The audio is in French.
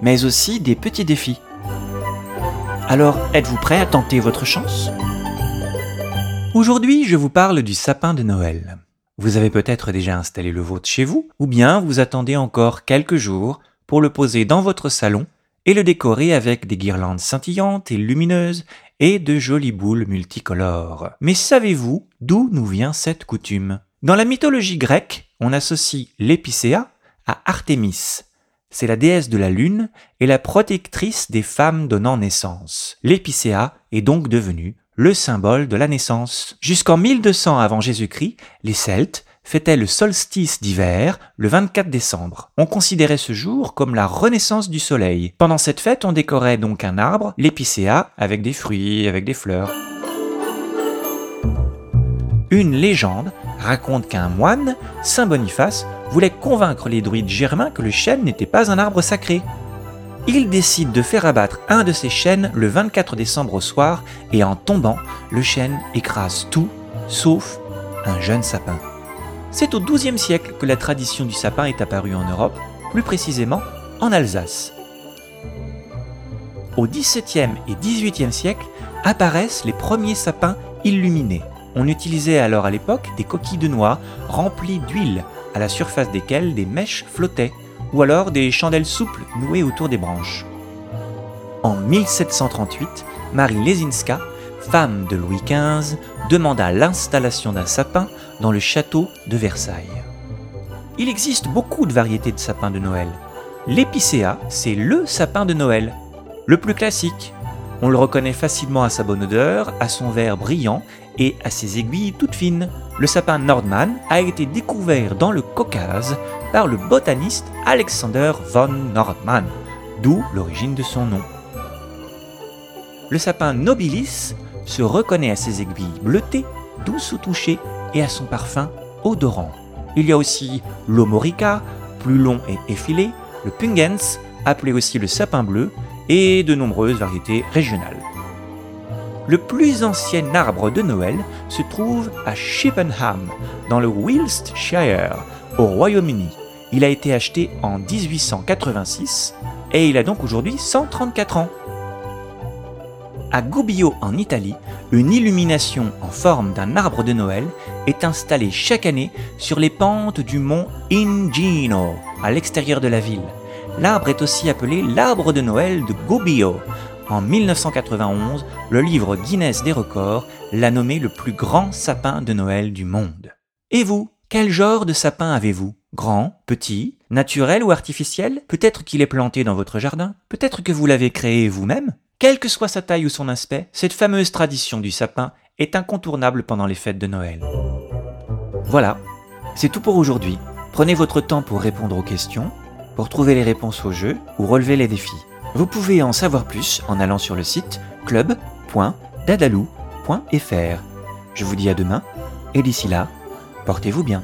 mais aussi des petits défis. Alors, êtes-vous prêt à tenter votre chance? Aujourd'hui, je vous parle du sapin de Noël. Vous avez peut-être déjà installé le vôtre chez vous, ou bien vous attendez encore quelques jours pour le poser dans votre salon et le décorer avec des guirlandes scintillantes et lumineuses et de jolies boules multicolores. Mais savez-vous d'où nous vient cette coutume? Dans la mythologie grecque, on associe l'épicéa à Artémis. C'est la déesse de la lune et la protectrice des femmes donnant naissance. L'épicéa est donc devenue le symbole de la naissance. Jusqu'en 1200 avant Jésus-Christ, les Celtes fêtaient le solstice d'hiver le 24 décembre. On considérait ce jour comme la renaissance du soleil. Pendant cette fête, on décorait donc un arbre, l'épicéa, avec des fruits, avec des fleurs. Une légende raconte qu'un moine, Saint Boniface, voulait convaincre les druides germains que le chêne n'était pas un arbre sacré. Il décide de faire abattre un de ces chênes le 24 décembre au soir et en tombant, le chêne écrase tout, sauf un jeune sapin. C'est au XIIe siècle que la tradition du sapin est apparue en Europe, plus précisément en Alsace. Au XVIIe et XVIIIe siècle apparaissent les premiers sapins illuminés. On utilisait alors à l'époque des coquilles de noix remplies d'huile, à la surface desquelles des mèches flottaient, ou alors des chandelles souples nouées autour des branches. En 1738, Marie Lesinska femme de Louis XV, demanda l'installation d'un sapin dans le château de Versailles. Il existe beaucoup de variétés de sapins de Noël. L'épicéa, c'est LE sapin de Noël, le plus classique. On le reconnaît facilement à sa bonne odeur, à son verre brillant et à ses aiguilles toutes fines. Le sapin Nordmann a été découvert dans le Caucase par le botaniste Alexander von Nordmann, d'où l'origine de son nom. Le sapin Nobilis se reconnaît à ses aiguilles bleutées, douces au toucher et à son parfum odorant. Il y a aussi l'omorica, plus long et effilé, le pungens, appelé aussi le sapin bleu, et de nombreuses variétés régionales. Le plus ancien arbre de Noël se trouve à Chippenham, dans le Wiltshire, au Royaume-Uni. Il a été acheté en 1886 et il a donc aujourd'hui 134 ans. À Gubbio en Italie, une illumination en forme d'un arbre de Noël est installée chaque année sur les pentes du mont Ingino, à l'extérieur de la ville. L'arbre est aussi appelé l'arbre de Noël de Gubbio. En 1991, le livre Guinness des records l'a nommé le plus grand sapin de Noël du monde. Et vous, quel genre de sapin avez-vous? Grand, petit, naturel ou artificiel? Peut-être qu'il est planté dans votre jardin? Peut-être que vous l'avez créé vous-même? Quelle que soit sa taille ou son aspect, cette fameuse tradition du sapin est incontournable pendant les fêtes de Noël. Voilà, c'est tout pour aujourd'hui. Prenez votre temps pour répondre aux questions, pour trouver les réponses au jeu ou relever les défis. Vous pouvez en savoir plus en allant sur le site club.dadalou.fr. Je vous dis à demain, et d'ici là, portez-vous bien.